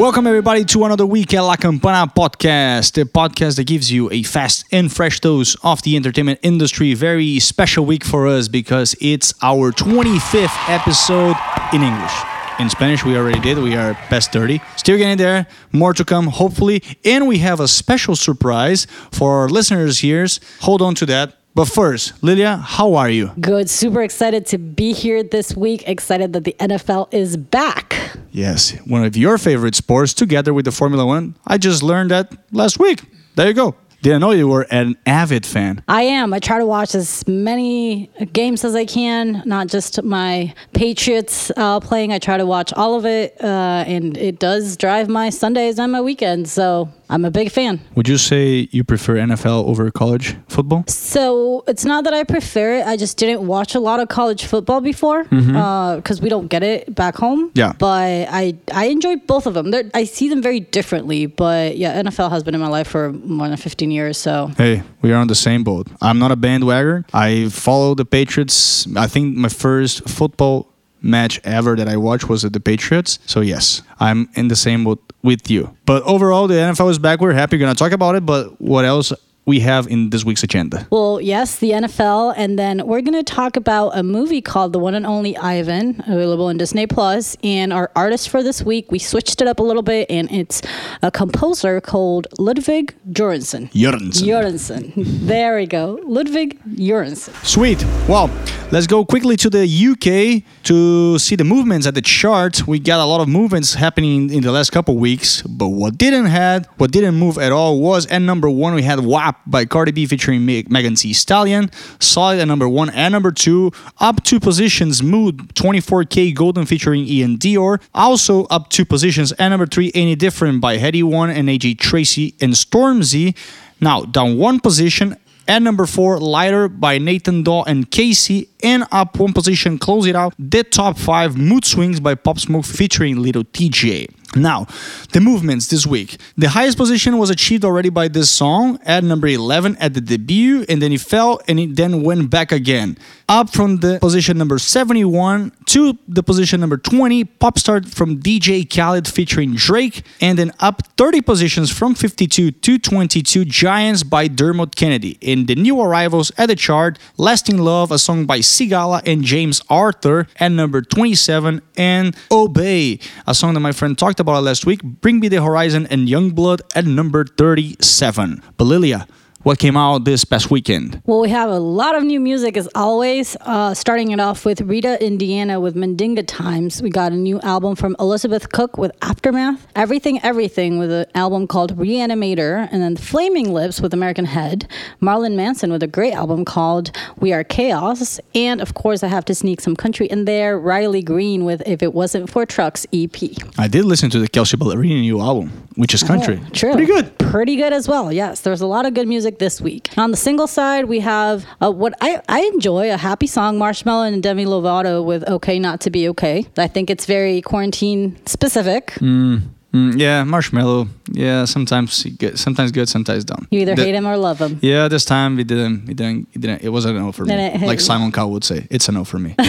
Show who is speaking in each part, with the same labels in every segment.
Speaker 1: Welcome, everybody, to another week at La Campana podcast, the podcast that gives you a fast and fresh dose of the entertainment industry. Very special week for us because it's our 25th episode in English. In Spanish, we already did. We are past 30. Still getting there. More to come, hopefully. And we have a special surprise for our listeners here. Hold on to that. But first, Lilia, how are you?
Speaker 2: Good. Super excited to be here this week. Excited that the NFL is back.
Speaker 1: Yes, one of your favorite sports together with the Formula One. I just learned that last week. There you go. Didn't know you were an avid fan.
Speaker 2: I am. I try to watch as many games as I can, not just my Patriots uh, playing. I try to watch all of it, uh, and it does drive my Sundays and my weekends. So I'm a big fan.
Speaker 1: Would you say you prefer NFL over college football?
Speaker 2: So it's not that I prefer it. I just didn't watch a lot of college football before because
Speaker 1: Mm-hmm.
Speaker 2: uh, we don't get it back home.
Speaker 1: Yeah.
Speaker 2: But I I enjoy both of them. They're, I see them very differently. But yeah, NFL has been in my life for more than 15 years. So
Speaker 1: Hey, we are on the same boat. I'm not a bandwagon. I follow the Patriots. I think my first football match ever that I watched was at the Patriots. So yes, I'm in the same boat with you. But overall, the NFL is back. We're happy. We're gonna talk about it. But what else we have in this week's agenda?
Speaker 2: Well, yes, the NFL, and then we're going to talk about a movie called The One and Only Ivan, available on Disney Plus. And our artist for this week, we switched it up a little bit, and it's a composer called Ludwig Göransson.
Speaker 1: Jørgensen.
Speaker 2: Göransson. There we go. Ludwig Göransson.
Speaker 1: Sweet. Well, let's go quickly to the UK to see the movements at the chart. We got a lot of movements happening in the last couple weeks, but what didn't had, what didn't move at all was at number one we had WAP by Cardi B featuring Meg- Megan Thee Stallion. Solid at number one and number two. Up two positions, Mood 24kGoldn featuring iann dior. Also up two positions and number three, Any Different by Headie One and AJ Tracey and Stormzy. Now down one position at number four, Lighter by Nathan Dawe and KSI. And up one position, close it out, the top five, Mood Swings by Pop Smoke featuring Little TJ. Now, the movements this week. The highest position was achieved already by this song at number 11 at the debut, and then it fell and it then went back again. Up from the position number 71 to the position number 20, Popstar from DJ Khaled featuring Drake, and then up 30 positions from 52 to 22, Giants by Dermot Kennedy. In the new arrivals at the chart, Lasting Love, a song by Sigala and James Arthur at number 27, and Obey, a song that my friend talked about last week, Bring Me the Horizon and YUNGBLUD at number 37. But Lilia, what came out this past weekend?
Speaker 2: Well, we have a lot of new music as always. Uh, starting it off with Rita Indiana with Mandinga Times. We got a new album from Elizabeth Cook with Aftermath. Everything Everything with an album called Reanimator. And then Flaming Lips with American Head. Marilyn Manson with a great album called We Are Chaos. And of course, I have to sneak some country in there. Riley Green with If It Wasn't for Trucks E EP.
Speaker 1: I did listen to the Kelsea Ballerini new album, which is country.
Speaker 2: Oh, true.
Speaker 1: Pretty good.
Speaker 2: Pretty good as well. Yes, there's a lot of good music this week. On the single side, we have uh, what I, I enjoy a happy song, Marshmello and Demi Lovato with "Okay Not to Be Okay." I think it's very quarantine specific.
Speaker 1: Mm, Mm, yeah, Marshmello. Yeah, sometimes good, sometimes good, sometimes don't.
Speaker 2: You either
Speaker 1: The-
Speaker 2: hate him or love him.
Speaker 1: Yeah, this time we didn't. We didn't. It didn't. It wasn't a no for me.
Speaker 2: It-
Speaker 1: like Simon Cowell would say, it's a no for me.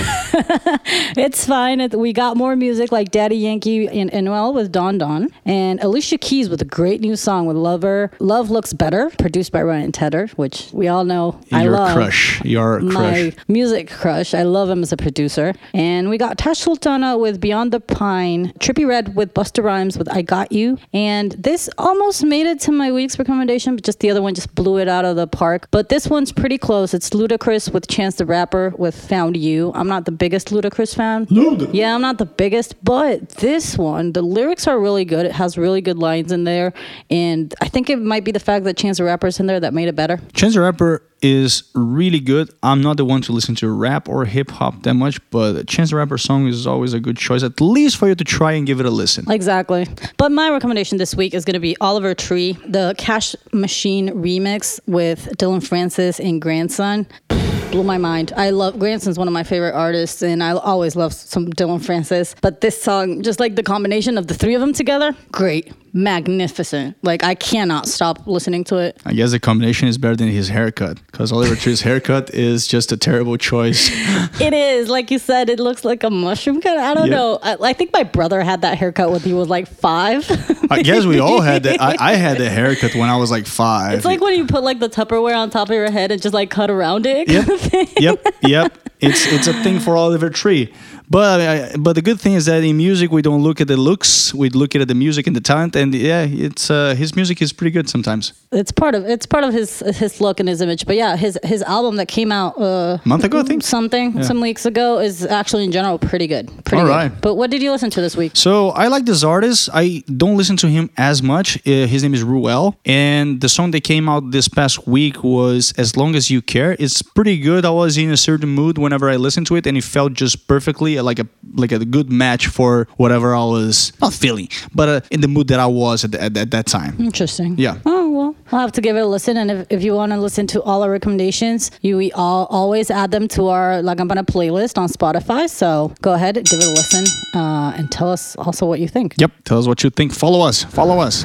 Speaker 2: It's fine. We got more music like Daddy Yankee and Noel with Don Don, and Alicia Keys with a great new song with Lover. Love Looks Better, produced by Ryan Tedder, which we all know I
Speaker 1: Your
Speaker 2: love.
Speaker 1: crush. Your crush.
Speaker 2: my music crush. I love him as a producer. And we got Tash Sultana with Beyond the Pine, Trippie Redd with Busta Rhymes with I Got You. And this almost made it to my week's recommendation, but just the other one just blew it out of the park. But this one's pretty close. It's Ludacris with Chance the Rapper with Found You. I'm not the biggest Ludacris fan. Yeah, I'm not the biggest, but this one, the lyrics are really good. It has really good lines in there. And I think it might be the fact that Chance the Rapper's in there that made it better.
Speaker 1: Chance the Rapper is really good. I'm not the one to listen to rap or hip hop that much, but Chance the Rapper song is always a good choice, at least for you to try and give it a listen.
Speaker 2: Exactly. But my recommendation this week is going to be Oliver Tree, the Cash Machine remix with Dillon Francis and Grandson. Blew my mind. I love Grandson's one of my favorite artists, and I always love some Dillon Francis. But this song, just like the combination of the three of them together, great. Magnificent. Like I cannot stop listening to it.
Speaker 1: I guess the combination is better than his haircut because Oliver Tree's haircut is just a terrible choice.
Speaker 2: It is like you said. It looks like a mushroom cut. I don't
Speaker 1: Yeah.
Speaker 2: know. I, I think my brother had that haircut when he was like five.
Speaker 1: I guess we all had that. I, I had the haircut when I was like five.
Speaker 2: It's like when you put like the Tupperware on top of your head and just like cut around it.
Speaker 1: yep, yep, yep. It's it's a thing for Oliver Tree. But I, but the good thing is that in music we don't look at the looks, we look at the music and the talent, and yeah, it's uh, his music is pretty good sometimes.
Speaker 2: It's part of it's part of his his look and his image. But yeah, his his album that came out uh,
Speaker 1: A month ago, I think.
Speaker 2: something some weeks ago is actually in general pretty good. Pretty
Speaker 1: All
Speaker 2: good.
Speaker 1: right.
Speaker 2: But what did you listen to this week?
Speaker 1: So I like this artist. I don't listen to him as much. Uh, his name is Ruel, and the song that came out this past week was "As Long as You Care." It's pretty good. I was in a certain mood whenever I listened to it, and it felt just perfectly uh, like a like a good match for whatever I was not feeling, but uh, in the mood that I was at, at, at that time.
Speaker 2: Interesting.
Speaker 1: Yeah.
Speaker 2: Oh I'll have to give it a listen. And if, if you want to listen to all our recommendations, you we all always add them to our La Campana playlist on Spotify. So go ahead, give it a listen, uh, and tell us also what you think.
Speaker 1: Yep. Tell us what you think. Follow us. Follow us.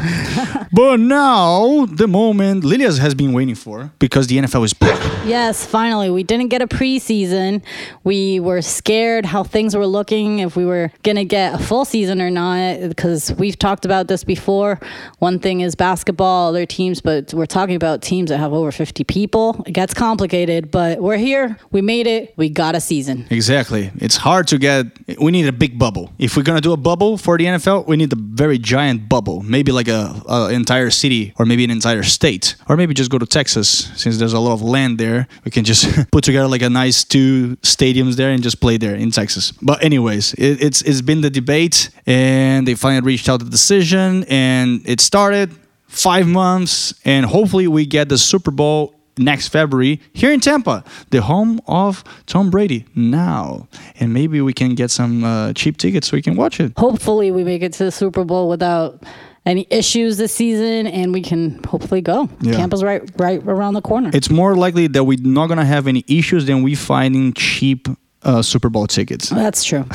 Speaker 1: but now, the moment Lilia's has been waiting for because the NFL is back.
Speaker 2: Yes, finally, we didn't get a preseason. We were scared how things were looking, if we were going to get a full season or not, because we've talked about this before. One thing is basketball, other teams, but we're talking about teams that have over 50 people. It gets complicated, but we're here. We made it. We got a season.
Speaker 1: Exactly. It's hard to get. We need a big bubble. If we're gonna do a bubble for the NFL, we need a very giant bubble. Maybe like a, entire city, or maybe an entire state, or maybe just go to Texas since there's a lot of land there. We can just put together like a nice two stadiums there and just play there in Texas. But anyways, it, it's it's been the debate, and they finally reached out the decision, and it started five months, and hopefully we get the Super Bowl next February here in Tampa, the home of Tom Brady now. And maybe we can get some uh, cheap tickets so we can watch it.
Speaker 2: Hopefully, we make it to the Super Bowl without any issues this season, and we can hopefully go.
Speaker 1: Yeah.
Speaker 2: Tampa's right, right around the corner.
Speaker 1: It's more likely that we're not going to have any issues than we finding cheap uh, Super Bowl tickets.
Speaker 2: That's true.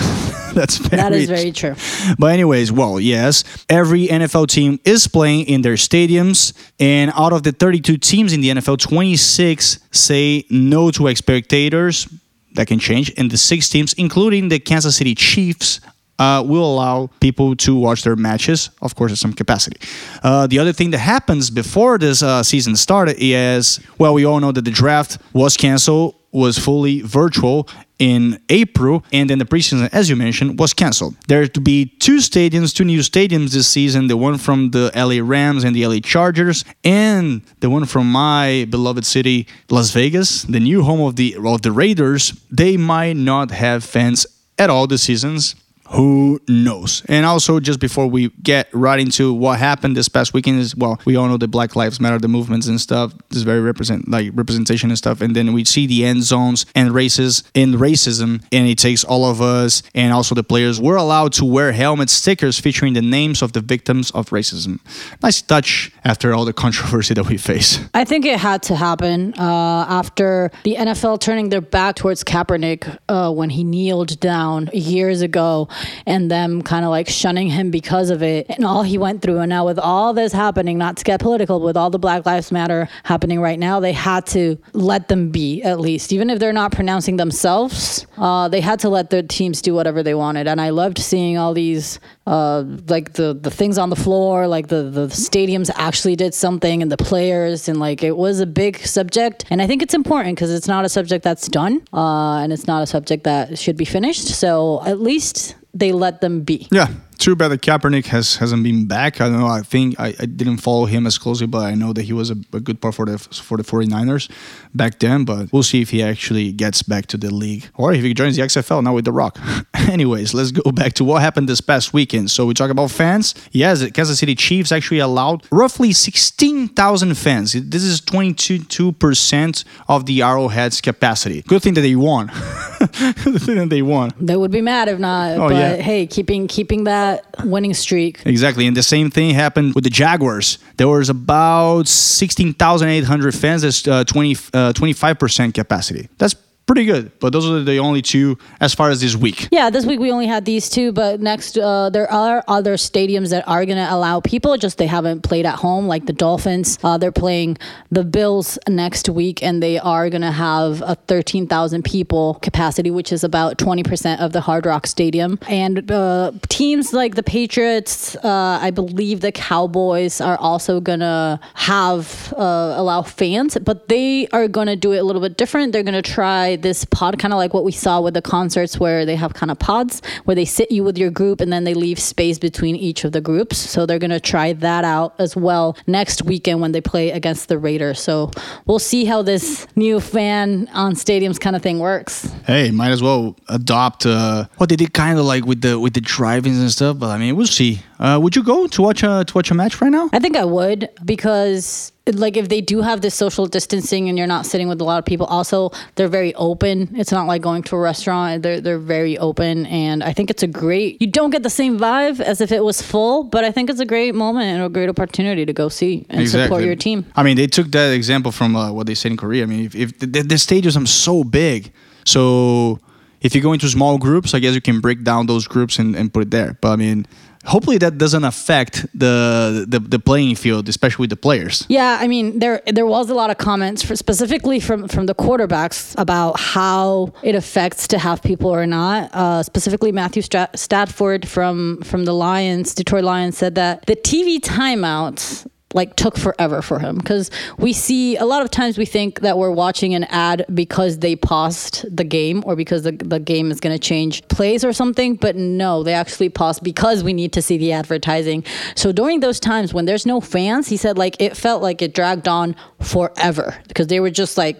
Speaker 1: That's very
Speaker 2: That is very true.
Speaker 1: But anyways, well, yes, every NFL team is playing in their stadiums, and out of the 32 teams in the NFL, 26 say no to spectators. That can change, and the six teams, including the Kansas City Chiefs. Uh, will allow people to watch their matches, of course, at some capacity. Uh, the other thing that happens before this uh, season started is, well, we all know that the draft was canceled, was fully virtual in April, and then the preseason, as you mentioned, was canceled. There are to be two stadiums, two new stadiums this season: the one from the LA Rams and the LA Chargers, and the one from my beloved city, Las Vegas, the new home of the of the Raiders. They might not have fans at all this seasons. Who knows? And also, just before we get right into what happened this past weekend, is well, we all know the Black Lives Matter, the movements and stuff. This is very represent like representation and stuff. And then we see the end zones and races and racism, and it takes all of us and also the players were allowed to wear helmet stickers featuring the names of the victims of racism. Nice touch after all the controversy that we face.
Speaker 2: I think it had to happen uh, after the NFL turning their back towards Kaepernick uh, when he kneeled down years ago and them kind of like shunning him because of it and all he went through. And now, with all this happening, not to get political, with all the Black Lives Matter happening right now, they had to let them be at least. Even if they're not pronouncing themselves, uh, they had to let their teams do whatever they wanted. And I loved seeing all these, uh, like the, the things on the floor, like the, the stadiums actually did something and the players, and like it was a big subject. And I think it's important because it's not a subject that's done uh, and it's not a subject that should be finished. So at least they let them be.
Speaker 1: Yeah, too bad that Kaepernick has hasn't been back. I don't know. I think I, I didn't follow him as closely, but I know that he was a, a good part for the for the 49ers back then. But we'll see if he actually gets back to the league or if he joins the XFL now with The Rock. Anyways, let's go back to what happened this past weekend. So we talk about fans. Yes, the Kansas City Chiefs actually allowed roughly 16,000 fans. This is 22 percent of the Arrowhead's capacity. Good thing that they won. Good thing that they won.
Speaker 2: They would be mad if not.
Speaker 1: Oh,
Speaker 2: but
Speaker 1: yeah.
Speaker 2: hey, keeping keeping that winning streak.
Speaker 1: Exactly. And the same thing happened with the Jaguars. There was about 16,800 fans. That's uh, 20, uh, 25% capacity. That's pretty good. But those are the only two as far as this week.
Speaker 2: Yeah, this week we only had these two, but next uh, there are other stadiums that are going to allow people. Just they haven't played at home, like the Dolphins. Uh, they're playing the Bills next week, and they are going to have a 13,000 people capacity, which is about 20% of the Hard Rock Stadium. And uh, teams like the Patriots, uh, I believe the Cowboys are also going to have uh, allow fans, but they are going to do it a little bit different. They're going to try this pod, kind of like what we saw with the concerts, where they have kind of pods where they sit you with your group and then they leave space between each of the groups. So they're going to try that out as well next weekend when they play against the Raiders. So we'll see how this new fan on stadiums kind of thing works.
Speaker 1: Hey, might as well adopt uh, what they did kind of like with the with the drivings and stuff. But I mean, we'll see. Uh, would you go to watch a to watch a match right now?
Speaker 2: I think I would because like if they do have this social distancing and you're not sitting with a lot of people also they're very open it's not like going to a restaurant they're, they're very open and i think it's a great you don't get the same vibe as if it was full but i think it's a great moment and a great opportunity to go see and support your team
Speaker 1: I mean, they took that example from uh, what they said in Korea. I mean, if, if the, the stadiums are so big, so if you go into small groups, I guess you can break down those groups and, and put it there. But I mean, hopefully that doesn't affect the, the the playing field, especially with the players.
Speaker 2: Yeah, I mean there there was a lot of comments for, specifically from from the quarterbacks about how it affects to have people or not. Uh, specifically, Matthew Strat- Stafford from from the Lions, Detroit Lions, said that the TV timeouts like took forever for him. Because we see a lot of times we think that we're watching an ad because they paused the game or because the, the game is going to change plays or something but no they actually paused because we need to see the advertising. So during those times when there's no fans he said like it felt like it dragged on forever because they were just like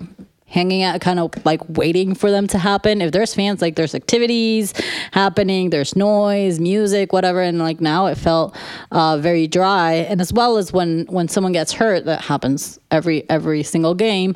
Speaker 2: hanging out, kind of like waiting for them to happen. If there's fans, like there's activities happening, there's noise, music, whatever. And like now it felt uh, very dry. And as well as when when someone gets hurt, that happens every every single game.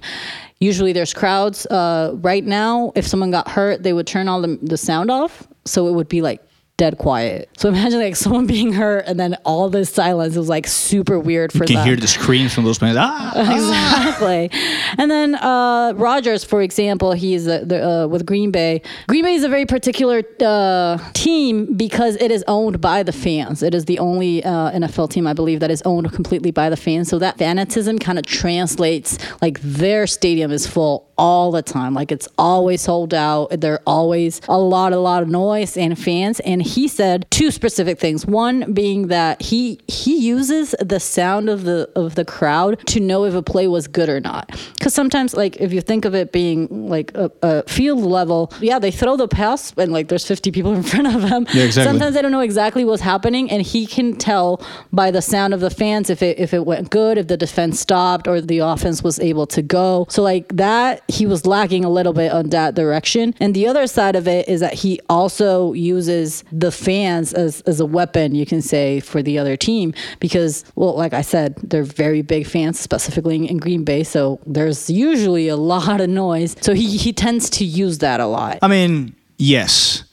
Speaker 2: Usually there's crowds. Uh, right now, if someone got hurt, they would turn all the, the sound off, so it would be like dead quiet. So imagine like someone being hurt and then all this silence. It was like super weird for them.
Speaker 1: You can
Speaker 2: them.
Speaker 1: hear the screams from those players. Ah!
Speaker 2: exactly. And then uh, Rodgers, for example, he's uh, the, uh, with Green Bay. Green Bay is a very particular uh, team because it is owned by the fans. It is the only uh, NFL team, I believe, that is owned completely by the fans. So that fanatism kind of translates like their stadium is full all the time. Like it's always sold out. There are always a lot, a lot of noise and fans. And he said two specific things. One being that he he uses the sound of the of the crowd to know if a play was good or not. Because sometimes, like if you think of it being like a, a field level, yeah, they throw the pass and like there's 50 people in front of them.
Speaker 1: Yeah, exactly.
Speaker 2: Sometimes they don't know exactly what's happening, and he can tell by the sound of the fans if it if it went good, if the defense stopped, or the offense was able to go. So like that, he was lacking a little bit on that direction. And the other side of it is that he also uses the fans as as a weapon, you can say, for the other team because, well, like I said, they're very big fans, specifically in Green Bay. So there's usually a lot of noise. So he he tends to use that a lot.
Speaker 1: I mean, yes.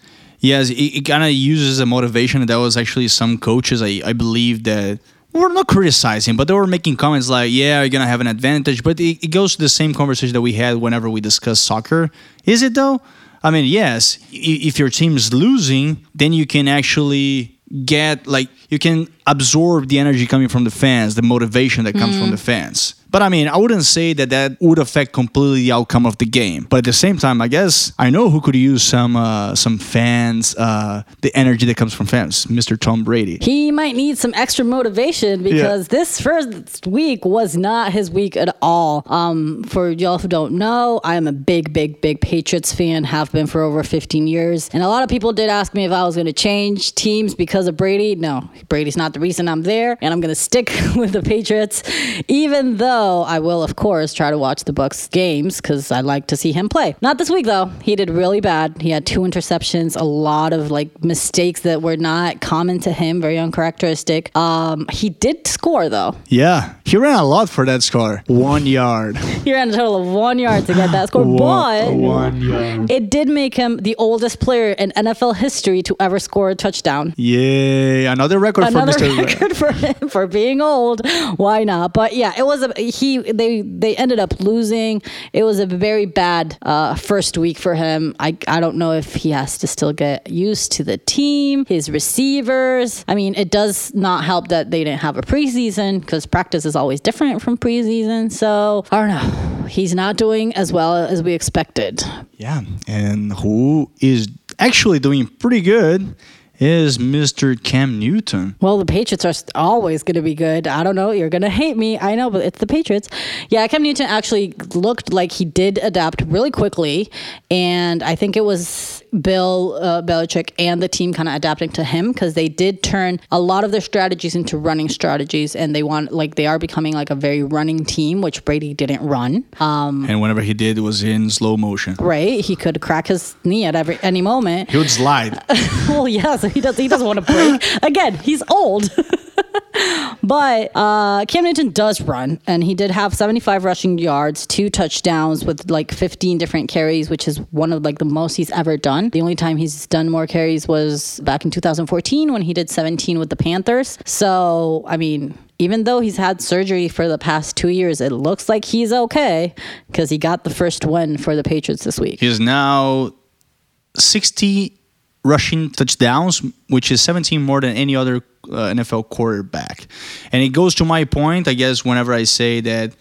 Speaker 1: Yes, it, it kind of uses a motivation. That was actually some coaches, I, I believe, that were not criticizing, but they were making comments like, yeah, you're going to have an advantage. But it, it goes to the same conversation that we had whenever we discuss soccer. Is it though? I mean, yes, if your team is losing, then you can actually get, like, you can absorb the energy coming from the fans, the motivation that comes from the mm. fans. But I mean, I wouldn't say that that would affect completely the outcome of the game. But at the same time, I guess I know who could use some uh, some fans, uh, the energy that comes from fans, Mr. Tom Brady.
Speaker 2: he might need some extra motivation because this first week was not his week at all. Um, for y'all who don't know, I am a big, big, big Patriots fan, have been for over 15 years. And a lot of people did ask me if I was going to change teams because of Brady. No, Brady's not the reason I'm there, and I'm going to stick with the Patriots, even though I will, of course, try to watch the Bucs games because I like to see him play. Not this week though. He did really bad. He had two interceptions, a lot of like mistakes that were not common to him, very uncharacteristic. Um, he did score though.
Speaker 1: Yeah, he ran a lot for that score. One yard.
Speaker 2: He ran a total of one yard to get that score, but
Speaker 1: one yard.
Speaker 2: it did make him the oldest player in NFL history to ever score a touchdown.
Speaker 1: Yay! Another record
Speaker 2: Another
Speaker 1: for Mr.
Speaker 2: record for him for being old. Why not? But yeah, it was a he they they ended up losing. It was a very bad uh, first week for him. I I don't know if he has to still get used to the team, his receivers. I mean, it does not help that they didn't have a preseason because practice is always different from preseason. So I don't know. He's not doing as well as we expected.
Speaker 1: Yeah, and who is actually doing pretty good is Mr. Cam Newton.
Speaker 2: Well, the Patriots are always going to be good. I don't know. You're going to hate me. I know, but it's the Patriots. Yeah, Cam Newton actually looked like he did adapt really quickly. And I think it was Bill uh, Belichick and the team kind of adapting to him because they did turn a lot of their strategies into running strategies. And they want, like, they are becoming like a very running team, which Brady didn't run. Um,
Speaker 1: and whenever he did, it was in slow motion.
Speaker 2: Right. He could crack his knee at every any moment.
Speaker 1: He would slide.
Speaker 2: well, yeah. So he does. He doesn't want to break. Again, he's old. but uh, Cam Newton does run, and he did have 75 rushing yards, two touchdowns with like 15 different carries, which is one of like the most he's ever done. The only time he's done more carries was back in 2014 when he did 17 with the Panthers. So, I mean, even though he's had surgery for the past two years, it looks like he's okay because he got the first win for the Patriots this week.
Speaker 1: He's now 60 rushing touchdowns, which is 17 more than any other uh, NFL quarterback. And it goes to my point, I guess, whenever I say that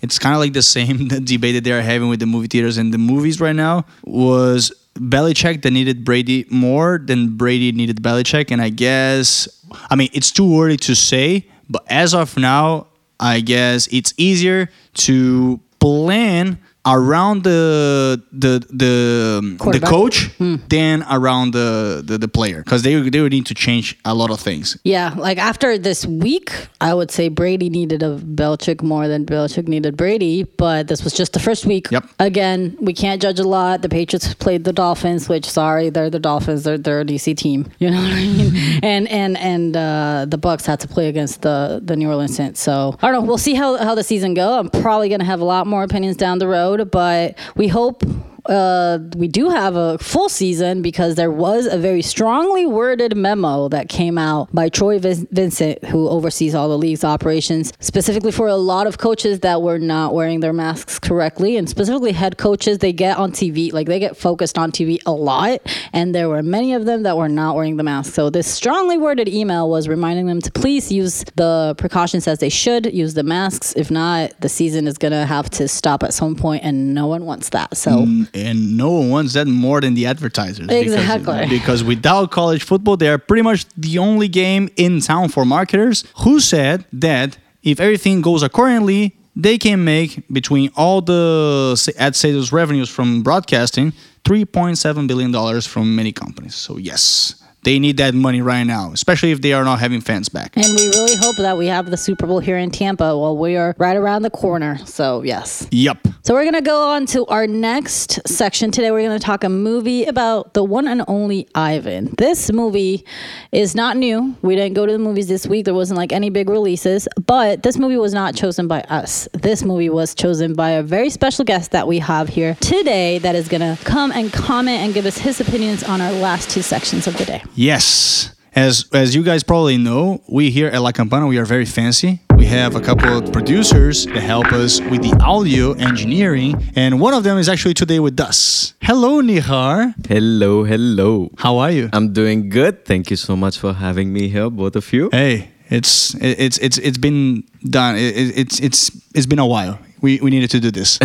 Speaker 1: it's kind of like the same debate that they're having with the movie theaters and the movies right now was Belichick that needed Brady more than Brady needed Belichick. And I guess, I mean, it's too early to say, but as of now, I guess it's easier to plan around the the the, the coach hmm. than around the the, the player because they they would need to change a lot of things.
Speaker 2: Yeah, like after this week, I would say Brady needed a Belichick more than Belichick needed Brady, but this was just the first week.
Speaker 1: Yep.
Speaker 2: Again, we can't judge a lot. The Patriots played the Dolphins, which sorry, they're the Dolphins. They're they're a DC team. You know what I mean? and and and uh, the Bucs had to play against the the New Orleans Saints. So I don't know. We'll see how how the season go. I'm probably gonna have a lot more opinions down the road but we hope uh, we do have a full season because there was a very strongly worded memo that came out by Troy Vincent, who oversees all the league's operations, specifically for a lot of coaches that were not wearing their masks correctly, and specifically head coaches. They get on TV, like they get focused on TV a lot, and there were many of them that were not wearing the mask. So this strongly worded email was reminding them to please use the precautions as they should, use the masks. If not, the season is gonna have to stop at some point, and no one wants that. So.
Speaker 1: Mm and no one wants that more than the advertisers.
Speaker 2: Exactly.
Speaker 1: Because, because without college football, they are pretty much the only game in town for marketers who said that if everything goes accordingly, they can make between all the ad sales revenues from broadcasting 3.7 billion dollars from many companies. So yes, they need that money right now, especially if they are not having fans back.
Speaker 2: And we really hope that we have the Super Bowl here in Tampa while we are right around the corner. So, yes.
Speaker 1: Yep.
Speaker 2: So, we're going to go on to our next section today. We're going to talk a movie about the one and only Ivan. This movie is not new. We didn't go to the movies this week. There wasn't like any big releases, but this movie was not chosen by us. This movie was chosen by a very special guest that we have here today that is going to come and comment and give us his opinions on our last two sections of the day.
Speaker 1: Yes. As, as you guys probably know, we here at La Campana, we are very fancy. We have a couple of producers that help us with the audio engineering, and one of them is actually today with us. Hello, Nihar.
Speaker 3: Hello, hello.
Speaker 1: How are you?
Speaker 3: I'm doing good. Thank you so much for having me here, both of you.
Speaker 1: Hey, it's it's it's it's been done. It, it's it's it's been a while we, we needed to do this.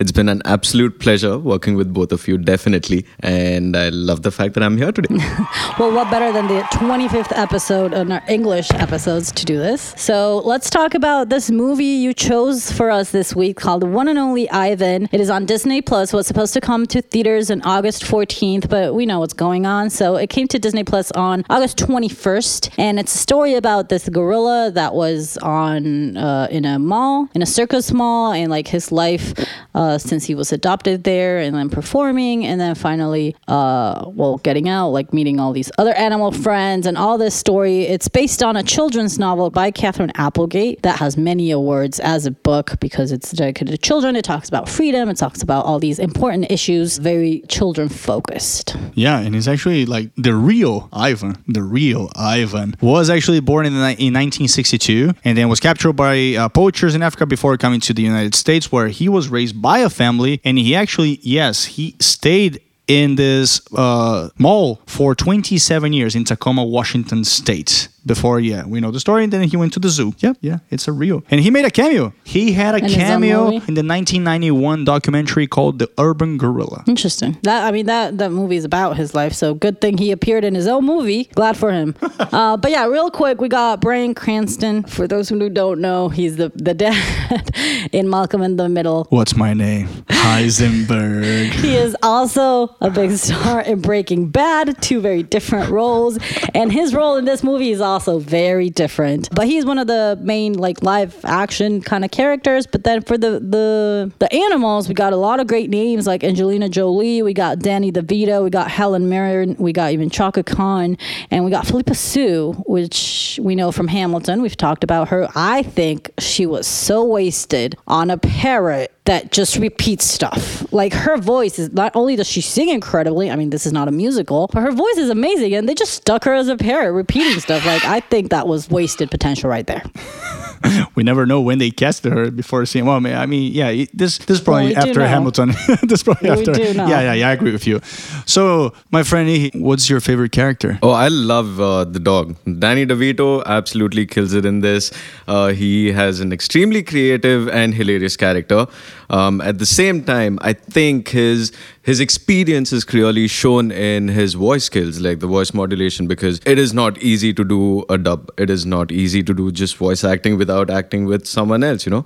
Speaker 3: it's been an absolute pleasure working with both of you, definitely. And I love the fact that I'm here today.
Speaker 2: well, what better than the 25th episode in our English episodes to do this? So let's talk about this movie you chose for us this week called One and Only Ivan. It is on Disney Plus. Was supposed to come to theaters on August 14th, but we know what's going on. So it came to Disney Plus on August 21st. And it's a story about this gorilla that was on uh, in a mall, in a circus mall and like his life uh, since he was adopted there, and then performing, and then finally, uh, well, getting out, like meeting all these other animal friends, and all this story. It's based on a children's novel by Katherine Applegate that has many awards as a book because it's dedicated to children. It talks about freedom. It talks about all these important issues, very children focused.
Speaker 1: Yeah, and it's actually like the real Ivan, the real Ivan, was actually born in, in 1962 and then was captured by uh, poachers in Africa before coming to the United States, where he was raised by a family. And he actually, yes, he stayed in this uh, mall for 27 years in Tacoma, Washington State. Before, yeah, we know the story. And then he went to the zoo. Yep, yeah, it's a real. And he made a cameo. He had a cameo in the 1991 documentary called The Urban Gorilla.
Speaker 2: Interesting. That I mean that that movie is about his life, so good thing he appeared in his own movie. Glad for him. uh, but yeah, real quick, we got Bryan Cranston. For those who don't know, he's the the dad in Malcolm in the Middle.
Speaker 1: What's my name? Heisenberg.
Speaker 2: He is also a big star in Breaking Bad, two very different roles. And his role in this movie is also very different. But he's one of the main like live action kind of characters. But then for the the the animals, we got a lot of great names like Angelina Jolie, we got Danny DeVito, we got Helen Mirren, we got even Chaka Khan, and we got Phillipa Soo, which we know from Hamilton. We've talked about her. I think she was so wasted on a parrot that just repeats stuff. Like her voice is not only does she sing incredibly, I mean this is not a musical, but her voice is amazing and they just stuck her as a parrot repeating stuff. Like I think that was wasted potential right there.
Speaker 1: we never know when they casted her before seeing. Well, I mean, yeah, this this is probably
Speaker 2: we
Speaker 1: after. Hamilton. this is probably
Speaker 2: We
Speaker 1: after.
Speaker 2: do know.
Speaker 1: Yeah, yeah, yeah. I agree with you. So, my friend, Ihi, what's your favorite character?
Speaker 3: Oh, I love uh, the dog. Danny DeVito absolutely kills it in this. Uh, he has an extremely creative and hilarious character. Um, at the same time, I think his his experience is clearly shown in his voice skills, like the voice modulation, because it is not easy to do a dub. It is not easy to do just voice acting without acting with someone else, you know.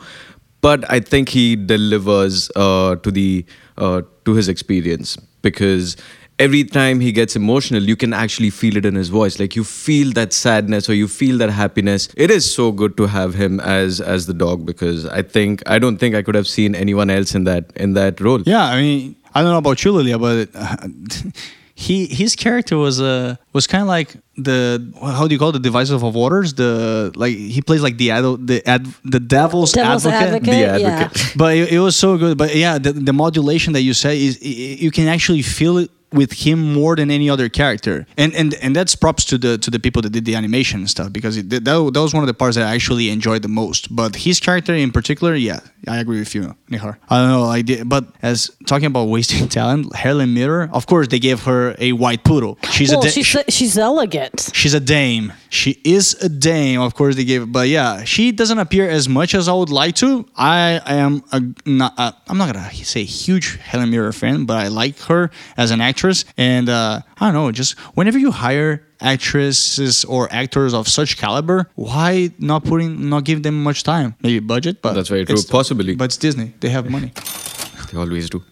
Speaker 3: But I think he delivers uh, to the uh, to his experience because every time he gets emotional you can actually feel it in his voice like you feel that sadness or you feel that happiness it is so good to have him as as the dog because i think i don't think i could have seen anyone else in that in that role
Speaker 1: Yeah, I mean, I don't know about you, Lilia, but uh, he his character was uh was kind of like the how do you call it, the divisive of waters? The like he plays like the adult, the ad, the devil's,
Speaker 2: Devil's advocate,
Speaker 3: The
Speaker 2: yeah.
Speaker 3: advocate.
Speaker 1: but it, it was so good. But yeah, the, the modulation that you say is i- i- you can actually feel it with him more than any other character, and and and that's props to the to the people that did the animation and stuff because it, that that was one of the parts that I actually enjoyed the most. But his character in particular, yeah, I agree with you, Nihar. I don't know, I did, but as talking about wasting talent, Helen Mirren, of course they gave her a white poodle. She's
Speaker 2: well,
Speaker 1: a da-
Speaker 2: she's she's elegant.
Speaker 1: She's a dame. She is a dame. Of course, they gave, but yeah, she doesn't appear as much as I would like to. I am a, not. i I'm not gonna say huge Helen Mirren fan, but I like her as an actress, and uh, I don't know. Just whenever you hire actresses or actors of such caliber, why not putting, not give them much time? Maybe budget, but
Speaker 3: That's very true. Possibly.
Speaker 1: But it's Disney. They have money.
Speaker 3: they always do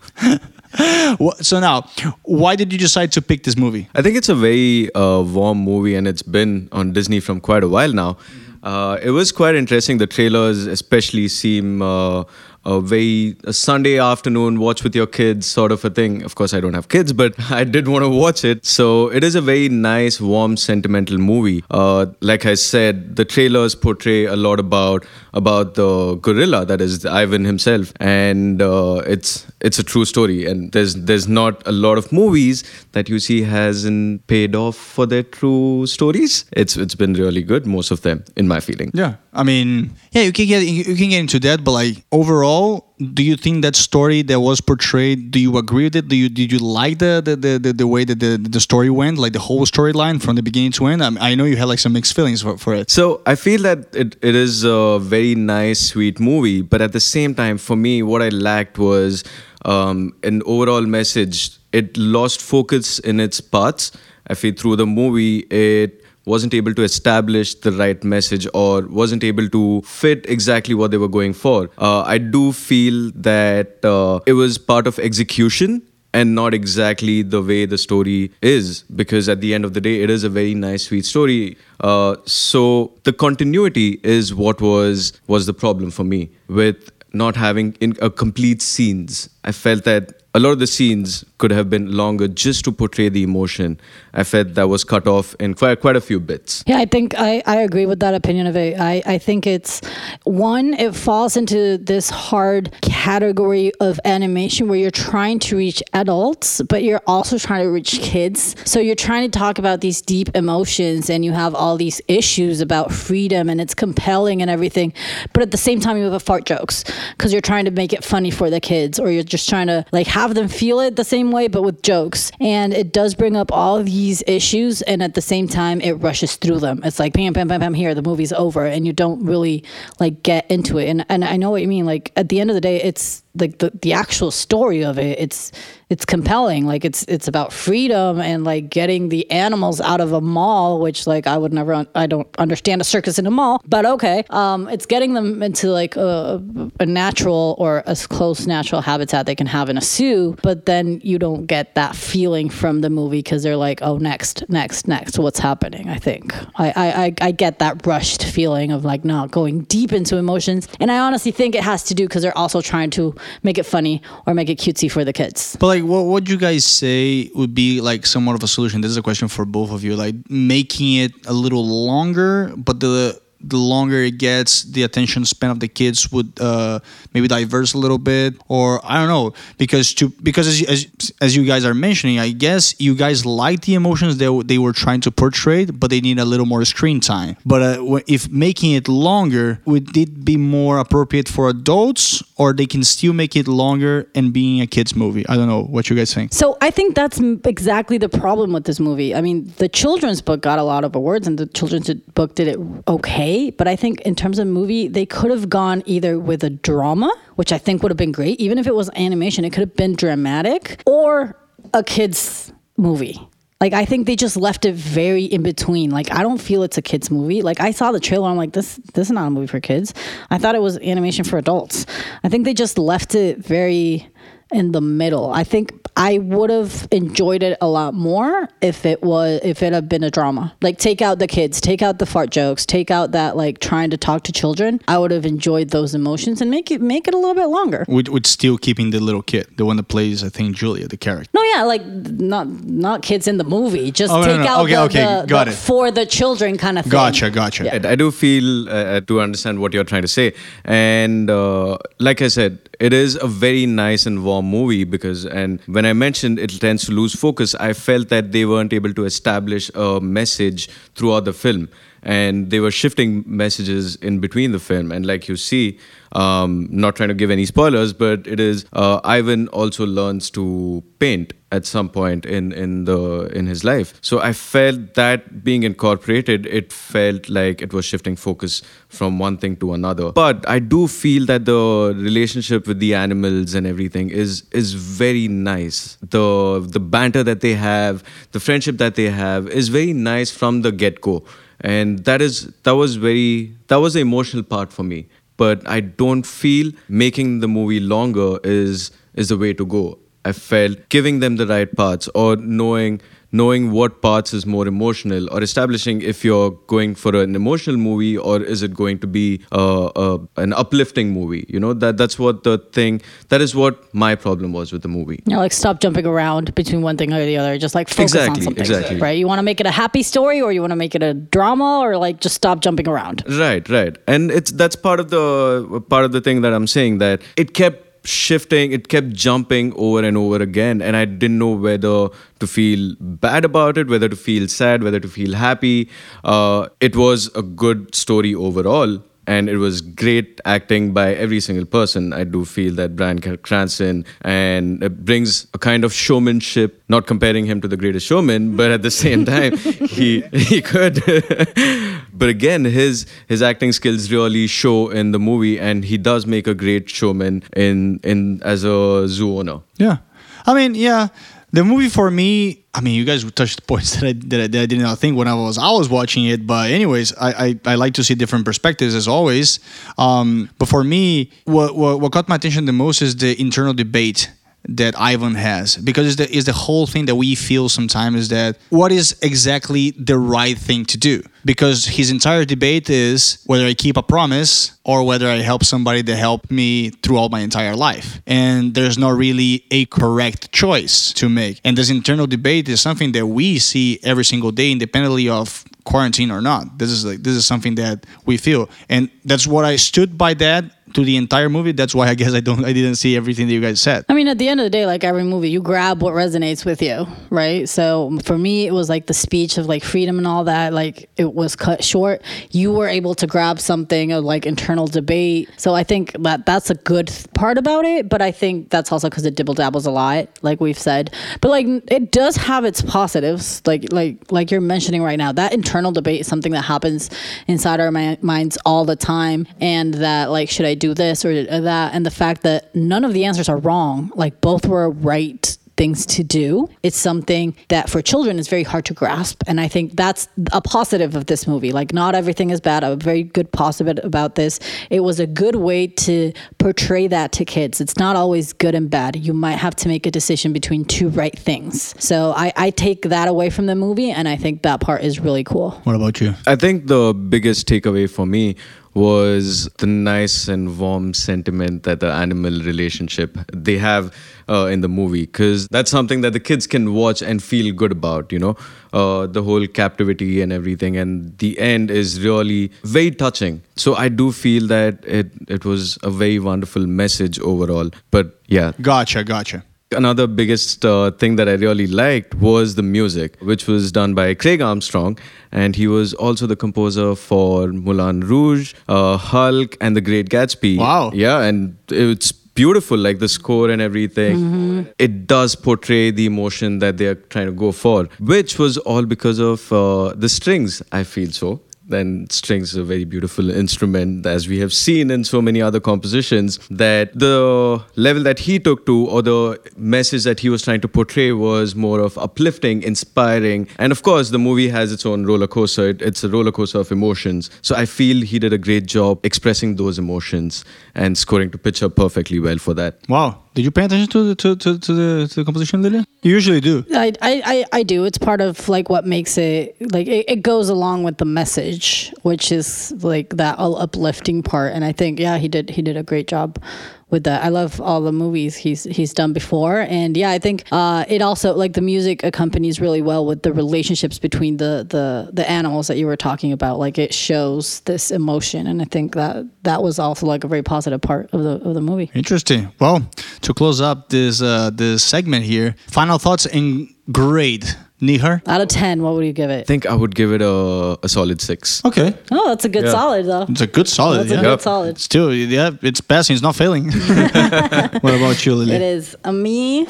Speaker 1: so now, why did you decide to pick this movie?
Speaker 3: I think it's a very uh, warm movie, and it's been on Disney from quite a while now. Uh, it was quite interesting. The trailers, especially, seem uh, a very a Sunday afternoon watch with your kids sort of a thing. Of course, I don't have kids, but I did want to watch it. So it is a very nice, warm, sentimental movie. Uh, like I said, the trailers portray a lot about about the gorilla that is Ivan himself, and uh, it's it's a true story. And there's there's not a lot of movies that you see hasn't paid off for their true stories. It's it's been really good, most of them, in my feeling.
Speaker 1: Yeah, I mean, yeah, you can get you can get into that, but like overall, do you think that story that was portrayed? Do you agree with it? Do you did you like the the the, the, the way that the, the story went, like the whole storyline from the beginning to end? I, mean, I know you had like some mixed feelings for, for it.
Speaker 3: So I feel that it, it is a very nice, sweet movie, but at the same time, for me, what I lacked was um, an overall message. It lost focus in its parts. I feel through the movie, it wasn't able to establish the right message or wasn't able to fit exactly what they were going for. Uh, I do feel that uh, it was part of execution and not exactly the way the story is because at the end of the day it is a very nice sweet story uh, so the continuity is what was was the problem for me with not having in, a complete scenes. I felt that a lot of the scenes could have been longer just to portray the emotion. I felt that was cut off in quite quite a few bits.
Speaker 2: Yeah, I think I, I agree with that opinion of it. I, I think it's one, it falls into this hard category of animation where you're trying to reach adults, but you're also trying to reach kids. So you're trying to talk about these deep emotions and you have all these issues about freedom and it's compelling and everything. But at the same time, you have a fart jokes because you're trying to make it funny for the kids or you're just trying to like have them feel it the same way, but with jokes. And it does bring up all these issues. And at the same time, it rushes through them. It's like, bam, bam, bam, bam, here, the movie's over. And you don't really like get into it. And, and I know what you mean. Like at the end of the day, it's like the, the actual story of it it's it's compelling. Like it's it's about freedom and like getting the animals out of a mall which like i would never un- i don't understand a circus in a mall but okay. Um it's getting them into like a, a natural or as close natural habitat they can have in a zoo but then you don't get that feeling from the movie because they're like oh next next next what's happening? I think. I, I i i get that rushed feeling of like not going deep into emotions and i honestly think it has to do because they're also trying to make it funny or make it cutesy for the kids.
Speaker 1: But like, what would you guys say would be like somewhat of a solution? This is a question for both of you. Like making it a little longer, but the the longer it gets, the attention span of the kids would uh, maybe diverse a little bit, or I don't know, because to because as, as, as you guys are mentioning, I guess you guys like the emotions that they were trying to portray, but they need a little more screen time. But uh, if making it longer, would it be more appropriate for adults, or they can still make it longer and being a kids movie? I don't know what you guys think.
Speaker 2: So I think that's exactly the problem with this movie. I mean, the children's book got a lot of awards, and the children's book did it okay but I think in terms of movie, they could have gone either with a drama, which I think would have been great. Even if it was animation, it could have been dramatic, or a kids movie. Like I think they just left it very in between. Like I don't feel it's a kids movie. Like I saw the trailer, I'm like, this this is not a movie for kids. I thought it was animation for adults. I think they just left it very in the middle. I think I would have enjoyed it a lot more if it was if it had been a drama. Like take out the kids, take out the fart jokes, take out that like trying to talk to children. I would have enjoyed those emotions and make it make it a little bit longer.
Speaker 1: With, with still keeping the little kid, the one that plays I think Julia, the character.
Speaker 2: No, yeah, like not not kids in the movie. Just
Speaker 1: Oh,
Speaker 2: take
Speaker 1: no, no.
Speaker 2: out
Speaker 1: Okay,
Speaker 2: the,
Speaker 1: okay,
Speaker 2: the-
Speaker 1: got
Speaker 2: the
Speaker 1: it.
Speaker 2: for the children kind of thing.
Speaker 1: Gotcha, gotcha.
Speaker 2: Yeah.
Speaker 3: I, I do feel uh, to understand what you're trying to say, and uh, like I said, it is a very nice and warm movie because, and when I mentioned it tends to lose focus, I felt that they weren't able to establish a message throughout the film, and they were shifting messages in between the film, and like you see. Um, not trying to give any spoilers, but it is uh, Ivan also learns to paint at some point in in the in his life. So I felt that being incorporated, it felt like it was shifting focus from one thing to another. But I do feel that the relationship with the animals and everything is is very nice. The the banter that they have, the friendship that they have is very nice from the get go. And that is that was very that was the emotional part for me. But I don't feel making the movie longer is is the way to go. I felt giving them the right parts or knowing knowing what parts is more emotional or establishing if you're going for an emotional movie or is it going to be uh, uh, an uplifting movie you know that that's what the thing that is what my problem was with the movie
Speaker 2: know, like stop jumping around between one thing or the other. Just like focus on
Speaker 3: Exactly,
Speaker 2: something.
Speaker 3: exactly.
Speaker 2: Right? You want to make it a happy story or you want to make it a drama or like just stop jumping around.
Speaker 3: Right, right. And it's that's part of the part of the thing that I'm saying that it kept shifting, it kept jumping over and over again and I didn't know whether to feel bad about it, whether to feel sad, whether to feel happy. Uh, it was a good story overall. And it was great acting by every single person. I do feel that Bryan Cranston and it brings a kind of showmanship. Not comparing him to the Greatest Showman, but at the same time, he he could. but again, his his acting skills really show in the movie, and he does make a great showman in in as a zoo owner.
Speaker 1: Yeah, I mean, yeah, the movie for me. I mean, you guys touched points that I, that I, that I did not think when I was I was watching it. But anyways, I, I, I like to see different perspectives as always. Um, but for me, what, what what caught my attention the most is the internal debate that Ivan has because it's the, it's the whole thing that we feel sometimes is that what is exactly the right thing to do because his entire debate is whether I keep a promise or whether I help somebody that helped me throughout my entire life. And there's not really a correct choice to make. And this internal debate is something that we see every single day, independently of quarantine or not. This is like this is something that we feel, and that's what I stood by that to the entire movie. That's why I guess I don't I didn't see everything that you guys said.
Speaker 2: I mean, at the end of the day, like every movie, you grab what resonates with you, right? So for me, it was like the speech of like freedom and all that. Like it was cut short. You were able to grab something of like internal debate. So I think that that's a good part about it. But I think that's also because it dibble dabbles a lot, like we've said. But like it does have its positives, like like like you're mentioning right now. That internal debate is something that happens inside our mi- minds all the time, and that like should I do this or that, and the fact that none of the answers are wrong. Like both were right things to do. It's something that for children is very hard to grasp. And I think that's a positive of this movie. Like, not everything is bad. A very good positive about this. It was a good way to portray that to kids. It's not always good and bad. You might have to make a decision between two right things. So I, I take that away from the movie, and I think that part is really cool.
Speaker 1: What about you?
Speaker 3: I think the biggest takeaway for me was the nice and warm sentiment that the animal relationship they have uh, in the movie. Because that's something that the kids can watch and feel good about you know? Uh, the whole captivity and everything and the end is really very touching. So i do feel that it it was a very wonderful message overall. But yeah.
Speaker 1: Gotcha, gotcha.
Speaker 3: Another biggest uh, thing that I really liked was the music, which was done by Craig Armstrong, and he was also the composer for Moulin Rouge, uh, Hulk, and The Great Gatsby.
Speaker 1: Wow.
Speaker 3: Yeah, and it's beautiful, like the score and everything. It does portray the emotion that they are trying to go for, which was all because of uh, the strings. I feel so then strings is a very beautiful instrument as we have seen in so many other compositions that the level that he took to or the message that he was trying to portray was more of uplifting inspiring. And of course the movie has its own roller coaster. It- it's a roller coaster of emotions. So i feel he did a great job expressing those emotions and scoring to picture perfectly well for that.
Speaker 1: Wow. Did you pay attention to the to, to, to the to the composition, Lilia? You usually do.
Speaker 2: I, I, I, I do. It's part of like what makes it like it, it goes along with the message, which is like that all uplifting part. And I think yeah, he did he did a great job with that. I love all the movies he's he's done before, and yeah, I think uh, it also like the music accompanies really well with the relationships between the the the animals that you were talking about. Like it shows this emotion, and I think that that was also like a very positive part of the of the movie.
Speaker 1: Interesting. Well, to close up this uh, this segment here, final thoughts in grade. Nihar?
Speaker 2: Out of ten, what would you give it?
Speaker 3: i think i would give it a, a solid six
Speaker 1: Okay.
Speaker 2: Oh, that's a good
Speaker 3: Yeah.
Speaker 2: solid though.
Speaker 1: It's a good solid.
Speaker 2: That's a good
Speaker 3: Yep.
Speaker 2: solid.
Speaker 1: Still, yeah, it's passing. It's not failing. what about you, Lily?
Speaker 2: It is. A me,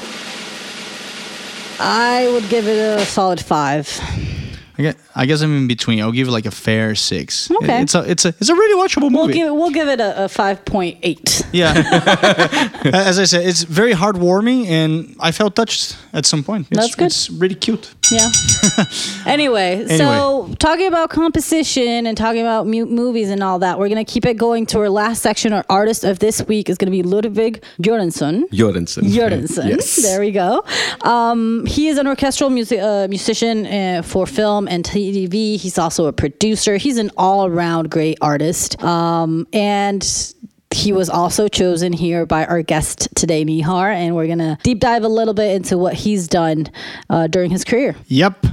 Speaker 2: I would give it a solid five.
Speaker 1: I guess, I guess I'm in between. I'll give it like a fair six.
Speaker 2: Okay.
Speaker 1: It's a it's a it's a really watchable movie.
Speaker 2: We'll
Speaker 1: movie.
Speaker 2: give it. We'll give it a, a five point eight.
Speaker 1: yeah. As I said, it's very heartwarming, and I felt touched at some point. It's,
Speaker 2: That's good.
Speaker 1: It's really cute.
Speaker 2: Yeah. anyway, so talking about composition and talking about mu- movies and all that, we're gonna keep it going to our last section. Our artist of this week is gonna be Ludwig Göransson.
Speaker 3: Jorgensen.
Speaker 2: Jorgensen.
Speaker 3: yes
Speaker 2: There we go. Um, he is an orchestral music uh, musician uh, for film and TV. He's also a producer. He's an all-around great artist. Um, and he was also chosen here by our guest today, Nihar, and we're gonna deep dive a little bit into what he's done uh, during his career.
Speaker 1: Yep.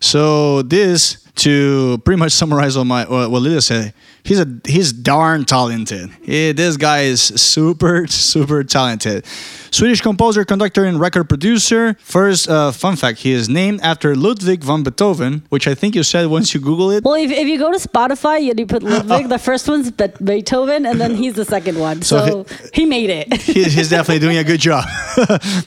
Speaker 1: So this to pretty much summarize what my what Lilia said. He's a he's darn talented. Eh, this guy is super super talented. Swedish composer, conductor, and record producer. First, uh, fun fact: he is named after Ludwig van Beethoven, which I think you said once you Google it.
Speaker 2: Well, if, if you go to Spotify and you put Ludwig, the first one's Be- Beethoven, and then he's the second one.
Speaker 1: So
Speaker 2: So, he made it.
Speaker 1: He- he's definitely doing a good job.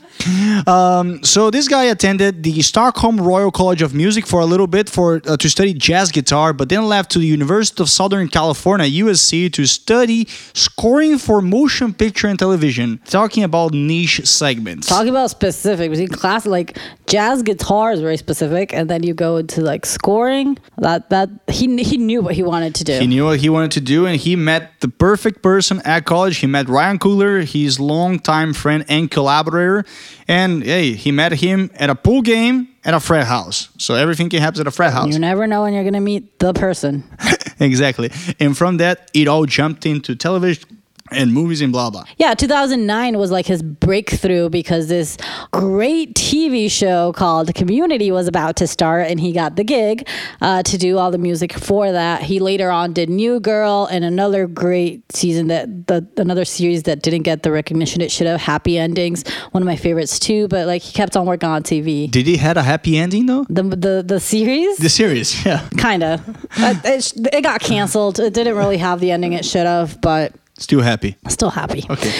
Speaker 1: Um, so this guy attended the Stockholm Royal College of Music for a little bit for uh, to study jazz guitar, but then left to the University of Southern California (USC) to study scoring for motion picture and television. Talking about niche segments.
Speaker 2: Talking about specific, he class like jazz guitar is very specific, and then you go into like scoring. That that he he knew what he wanted to do.
Speaker 1: He knew what he wanted to do, and he met the perfect person at college. He met Ryan Coogler, his longtime friend and collaborator. And hey, he met him at a pool game at a frat house. So everything can happen at a frat house.
Speaker 2: you never know when you're gonna meet the person.
Speaker 1: exactly. And from that, it all jumped into television and movies and blah blah.
Speaker 2: Yeah, 2009 was like his breakthrough because this great TV show called Community was about to start, and he got the gig uh, to do all the music for that. He later on did New Girl and another great season that the another series that didn't get the recognition it should have. Happy Endings, one of my favorites too. But like he kept on working on TV.
Speaker 1: Did he had a happy ending though?
Speaker 2: The the the series.
Speaker 1: The series, yeah.
Speaker 2: Kind of. it, it got canceled. It didn't really have the ending it should have, but
Speaker 1: Still happy.
Speaker 2: still happy.
Speaker 1: Okay.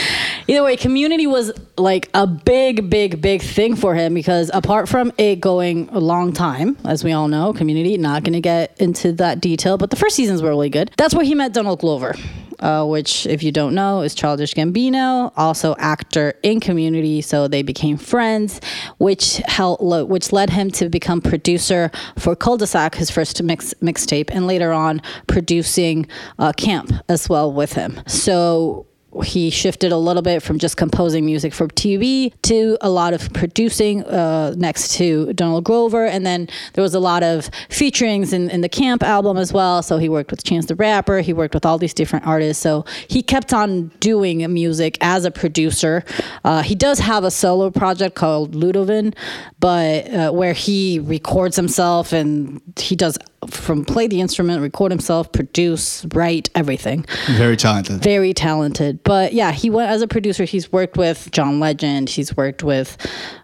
Speaker 2: Either way, community was like a big, big, big thing for him because apart from it going a long time, as we all know, community, not going to get into that detail, but the first seasons were really good. That's where he met Donald Glover. Uh, which, if you don't know, is Childish Gambino, also actor in Community. So they became friends, which helped, which led him to become producer for Cul-de-sac, his first mix mixtape, and later on producing uh, Camp as well with him. So he shifted a little bit from just composing music for TV to a lot of producing uh, next to Donald Glover. And then there was a lot of featurings in, in the Camp album as well. So he worked with Chance the Rapper, he worked with all these different artists. So he kept on doing music as a producer. Uh, he does have a solo project called Ludovin, but uh, where he records himself and he does from play the instrument, record himself, produce, write, everything
Speaker 1: Very talented.
Speaker 2: very talented. But yeah, he went as a producer. He's worked with John Legend. He's worked with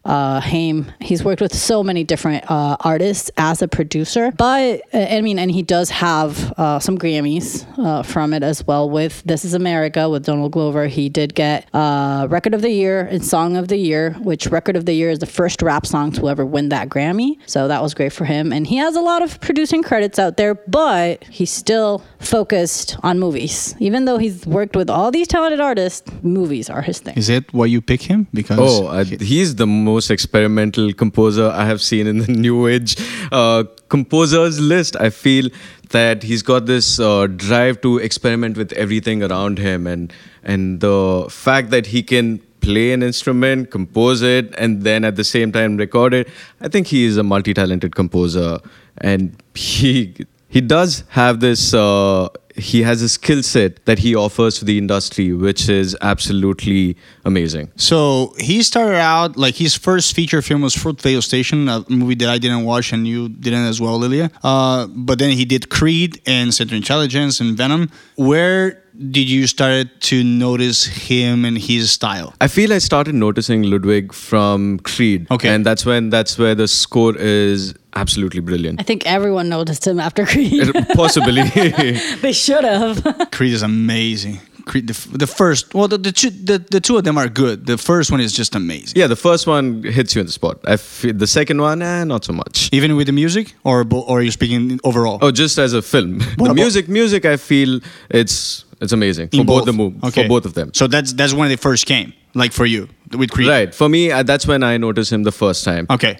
Speaker 2: uh, Haim. He's worked with so many different uh, artists as a producer. But uh, I mean, and he does have uh, some Grammys uh, from it as well. With This Is America with Donald Glover, he did get uh, Record of the Year and Song of the Year. Which Record of the Year is the first rap song to ever win that Grammy. So that was great for him. And he has a lot of producing credits out there, but he's still focused on movies. Even though he's worked with all these talented artists, movies are his thing.
Speaker 1: Is it why you pick him? Because
Speaker 3: Oh, uh, he's the most experimental composer I have seen in the new age uh, composers list. I feel that he's got this uh, drive to experiment with everything around him, and and the fact that he can play an instrument, compose it, and then at the same time record it. I think he is a multi-talented composer, and he he does have this. Uh, he has a skill set that he offers to the industry, which is absolutely amazing.
Speaker 1: So he started out like his first feature film was Fruitvale Station, a movie that I didn't watch and you didn't as well, Lilia. Uh, but then he did Creed and Central Intelligence and Venom. Where did you start to notice him and his style?
Speaker 3: I feel I started noticing Ludwig from Creed.
Speaker 1: Okay.
Speaker 3: And that's when that's where the score is absolutely brilliant.
Speaker 2: I think everyone noticed him after Creed.
Speaker 3: Possibly.
Speaker 2: they should have.
Speaker 1: Creed is amazing. Creed, the, the first, well, the, the, two, the, the two of them are good. The first one is just amazing.
Speaker 3: yeah, the first one hits you in the spot. I feel the second one, eh, not so much.
Speaker 1: Even with the music, or bo- or are you speaking overall?
Speaker 3: Oh, just as a film.
Speaker 1: What
Speaker 3: the music, music, I feel it's it's amazing for
Speaker 1: In
Speaker 3: both, the move
Speaker 1: Okay.
Speaker 3: for both of them.
Speaker 1: So that's that's when they first came, like for you with Creed.
Speaker 3: Right. For me, uh, that's when I noticed him the first time.
Speaker 1: Okay.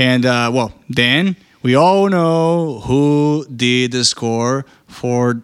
Speaker 1: And uh, well, then we all know who did the score for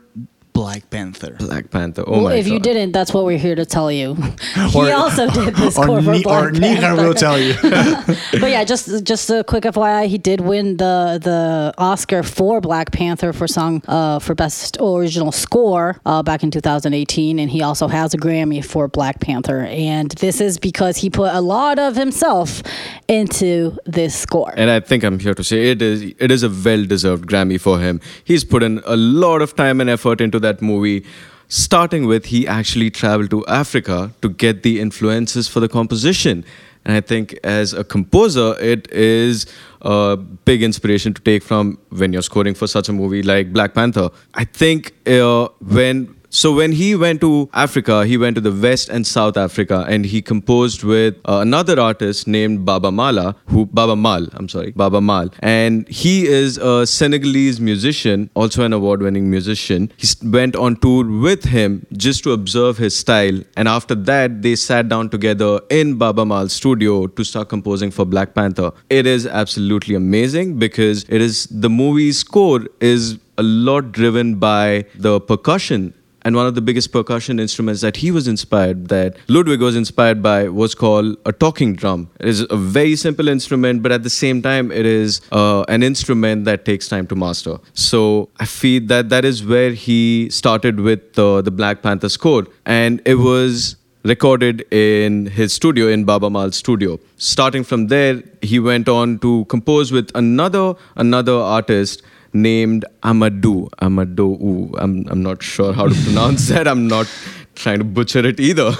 Speaker 1: Black Panther.
Speaker 3: Black Panther. Oh
Speaker 2: Well,
Speaker 3: my
Speaker 2: if
Speaker 3: god.
Speaker 2: you didn't, that's what we're here to tell you.
Speaker 1: Or-
Speaker 2: he also did this
Speaker 1: Or,
Speaker 2: score for
Speaker 1: Ni-
Speaker 2: Black
Speaker 1: or Nihar
Speaker 2: Panther.
Speaker 1: will tell you.
Speaker 2: but yeah, just just a quick FYI, he did win the the Oscar for Black Panther for song uh, for best original score uh, back in 2018, and he also has a Grammy for Black Panther, and this is because he put a lot of himself into this score.
Speaker 3: and I think I'm here to say it is it is a well-deserved Grammy for him. He's put in a lot of time and effort into that movie. Starting with, he actually traveled to Africa to get the influences for the composition. And I think as a composer, it is a big inspiration to take from when you're scoring for such a movie like Black Panther. I think uh, when So when he went to Africa, he went to the West and South Africa, and he composed with uh, another artist named Baba Mala, who Baaba Maal, I'm sorry, Baaba Maal, and he is a Senegalese musician, also an award-winning musician. He went on tour with him just to observe his style, and after that, they sat down together in Baaba Maal's studio to start composing for Black Panther. It is absolutely amazing because it is the movie's score is a lot driven by the percussion and one of the biggest percussion instruments that he was inspired that ludwig was inspired by was called a talking drum. It is a very simple instrument but at the same time it is uh, an instrument that takes time to master. So i feel that that is where he started with uh, the black panther score. And it was recorded in his studio in Baaba Maal's studio. Starting from there, he went on to compose with another another artist named Amadou. Amadou. I'm I'm not sure how to pronounce that. I'm not trying to butcher it either.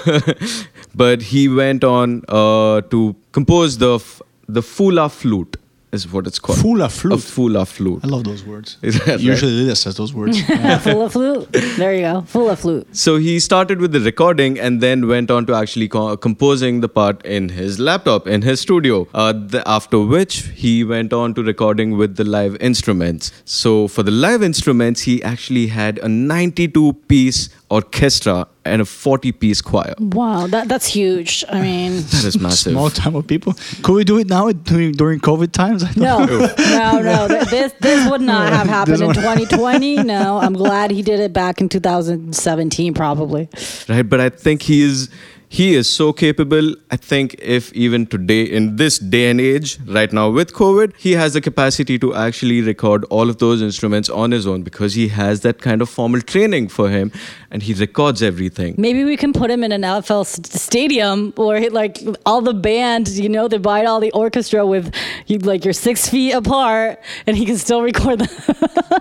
Speaker 3: but he went on uh, to compose the f- the Fula flute is what it's called.
Speaker 1: Fula
Speaker 3: A
Speaker 1: flute.
Speaker 3: Fula flute.
Speaker 1: I love those words.
Speaker 3: Is right?
Speaker 1: Usually Lydia says those words.
Speaker 2: full of flute. There you go. Full of flute.
Speaker 3: So he started with the recording and then went on to actually co- composing the part in his laptop, in his studio. Uh, the, after which he went on to recording with the live instruments. So for the live instruments, he actually had a 92 piece orchestra and a 40 piece choir.
Speaker 2: Wow, that that's huge. I mean,
Speaker 3: That is massive.
Speaker 1: Small time of people. Could we do it now during, during COVID times? I don't
Speaker 2: no,
Speaker 1: know.
Speaker 2: no, no. Th- This this would not have happened in 2020. No, I'm glad he did it back in 2017, probably.
Speaker 3: right but i think he is he is so capable i think if even today in this day and age right now with covid he has the capacity to actually record all of those instruments on his own because he has that kind of formal training for him and he records everything
Speaker 2: Maybe we can put him in an NFL s- stadium where he, like all the band, you know, they buy all the orchestra with you like you're six feet apart, and he can still record them.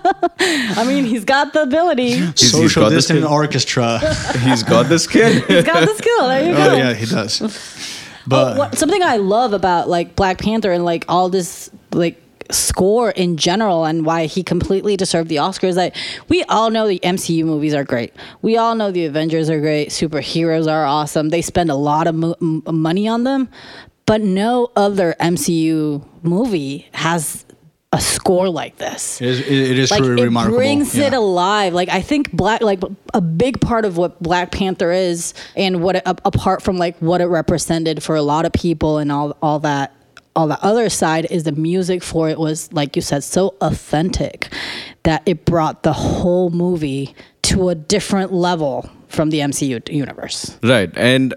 Speaker 2: I mean, he's got the ability.
Speaker 3: He's- he's
Speaker 1: Social
Speaker 3: got the
Speaker 1: orchestra.
Speaker 3: he's got the skill
Speaker 2: He's got the skill. There you oh, go.
Speaker 1: oh yeah, he does.
Speaker 2: Oh,
Speaker 1: But
Speaker 2: what, something I love about like Black Panther and like all this like score in general and why he completely deserved the Oscars is that we all know the MCU movies are great. We all know the Avengers are great. Superheroes are awesome. They spend a lot of mo- m- money on them, but no other MCU movie has a score like this
Speaker 1: it is, it is
Speaker 2: like
Speaker 1: truly
Speaker 2: it
Speaker 1: remarkable.
Speaker 2: brings it alive like i think black like a big part of what black panther is and what it, apart from like what it represented for a lot of people and all all that all the other side is the music for it was like you said so authentic that it brought the whole movie to a different level from the mcu universe
Speaker 3: Right. And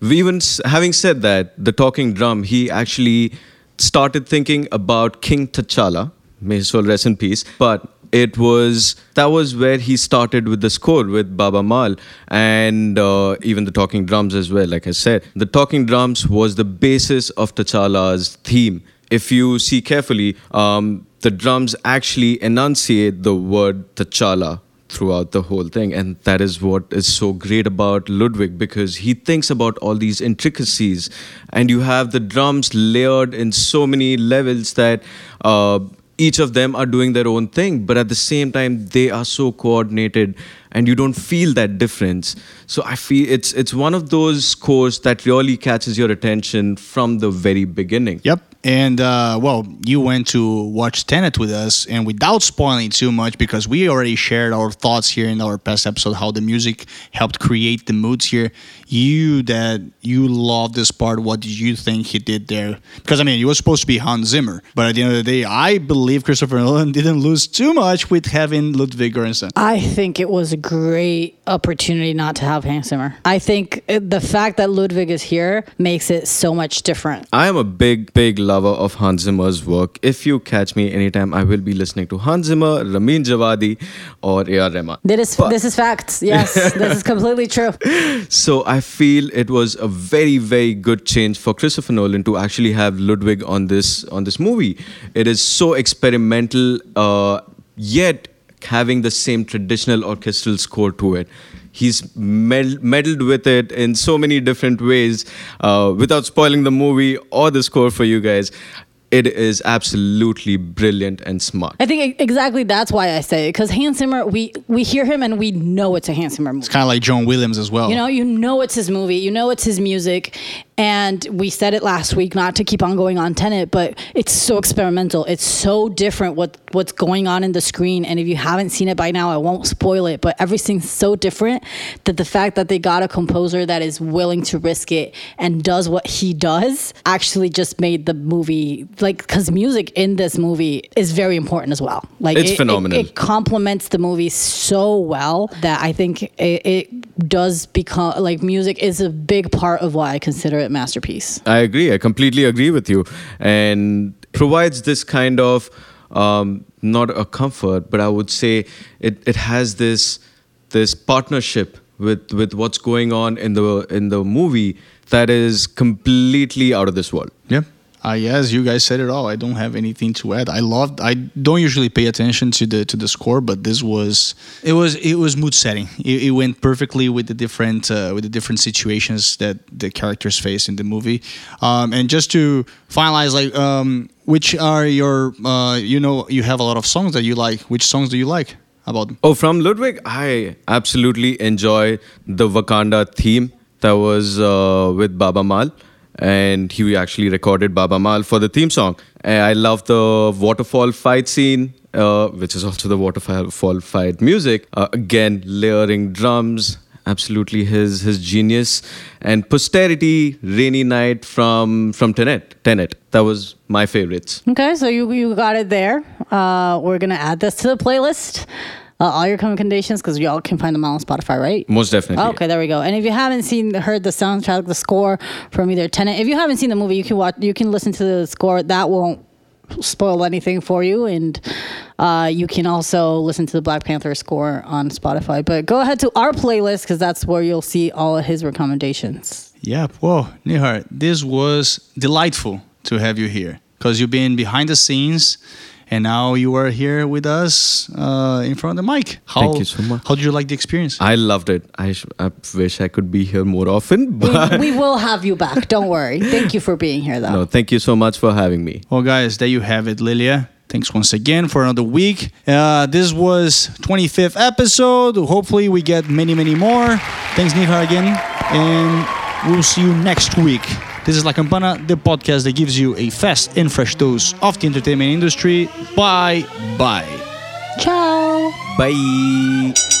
Speaker 3: we even having said that, the talking drum, he actually started thinking about King T'Challa. May his soul rest in peace. But it was that was where he started with the score with Baaba Maal and uh, even the talking drums as well. Like I said, the talking drums was the basis of T'Challa's theme. If you see carefully, um, the drums actually enunciate the word T'Challa throughout the whole thing. And that is what is so great about ludwig because he thinks about all these intricacies. And you have the drums layered in so many levels that uh, each of them are doing their own thing but at the same time they are so coordinated and you don't feel that difference. So i feel it's it's one of those scores that really catches your attention from the very beginning.
Speaker 1: Yep. And uh, well, you went to watch Tenet with us, and without spoiling too much, because we already shared our thoughts here in our past episode, how the music helped create the moods here. You that you love this part, what did you think he did there? Because I mean, it was supposed to be Hans Zimmer, but at the end of the day, I believe Christopher Nolan didn't lose too much with having Ludwig Göransson.
Speaker 2: I think it was a great opportunity not to have Hans Zimmer. I think the fact that Ludwig is here makes it so much different.
Speaker 3: I am a big, big lover of Hans Zimmer's work. If you catch me anytime, I will be listening to Hans Zimmer, Ramin Djawadi, or A.R. Rahman.
Speaker 2: This is
Speaker 3: But-
Speaker 2: this is facts. Yes, this is completely true.
Speaker 3: So I feel it was a very, very good change for Christopher Nolan to actually have Ludwig on this on this movie. It is so experimental, uh, yet having the same traditional orchestral score to it. He's mel- meddled with it in so many different ways. Uh, without spoiling the movie or the score for you guys, it is absolutely brilliant and smart.
Speaker 2: I think e- exactly that's why I say it because Hans Zimmer, we we hear him and we know it's a Hans Zimmer movie.
Speaker 1: It's kind of like John Williams as well.
Speaker 2: You know, you know it's his movie, you know it's his music, and we said it last week not to keep on going on Tenet, but it's so experimental. It's so different what what's going on in the screen, and if you haven't seen it by now, I won't spoil it. But everything's so different that the fact that they got a composer that is willing to risk it and does what he does actually just made the movie like because music in this movie is very important as well. Like
Speaker 3: It's
Speaker 2: it- it-
Speaker 3: phenomenal.
Speaker 2: It, complements the movie so well that I think it, it does become like music is a big part of why I consider it masterpiece.
Speaker 3: I agree. I completely agree with you, and provides this kind of um, not a comfort, but I would say it, it has this this partnership with with what's going on in the in the movie that is completely out of this world.
Speaker 1: Yeah. Uh, yes, you guys said it all. I don't have anything to add. I loved. I don't usually pay attention to the to the score, but this was it was it was mood setting. It, it went perfectly with the different uh, with the different situations that the characters face in the movie. Um, and just to finalize, like, um, which are your uh, you know you have a lot of songs that you like. Which songs do you like about them?
Speaker 3: Oh, from Ludwig, I absolutely enjoy the Wakanda theme that was uh, with Baaba Maal. And he actually recorded Baaba Maal for the theme song. And I love the waterfall fight scene, uh, which is also the waterfall fight music. Uh, again, layering drums, absolutely his his genius. And posterity, rainy night from from Tenet. Tenet. That was my favorites.
Speaker 2: Okay, so you you got it there. Uh, we're gonna add this to the playlist. Uh, all your recommendations because y'all can find them all on Spotify, right?
Speaker 3: Most definitely.
Speaker 2: Okay, there we go. And if you haven't seen, heard the soundtrack, the score from either Tenet, if you haven't seen the movie, you can watch, you can listen to the score. That won't spoil anything for you, and uh, you can also listen to the Black Panther score on Spotify. But go ahead to our playlist because that's where you'll see all of his recommendations.
Speaker 1: Yeah, well, Nihar, this was delightful to have you here because you've been behind the scenes and now you are here with us uh, in front of the mic. How,
Speaker 3: Thank you so much.
Speaker 1: How did you like the experience?
Speaker 3: I loved it. I, sh- I wish I could be here more often,
Speaker 2: We,
Speaker 3: but
Speaker 2: we will have you back. Don't worry. Thank you for being here, though.
Speaker 3: no, thank you so much for having me.
Speaker 1: Well, guys, there you have it, Lilia. Thanks once again for another week. Uh, this was 25th episode. Hopefully, we get many, many more. Thanks, Nihar, again. And we'll see you next week. This is La Campana, the podcast that gives you a fast and fresh dose of the entertainment industry. Bye bye.
Speaker 2: Ciao.
Speaker 3: Bye.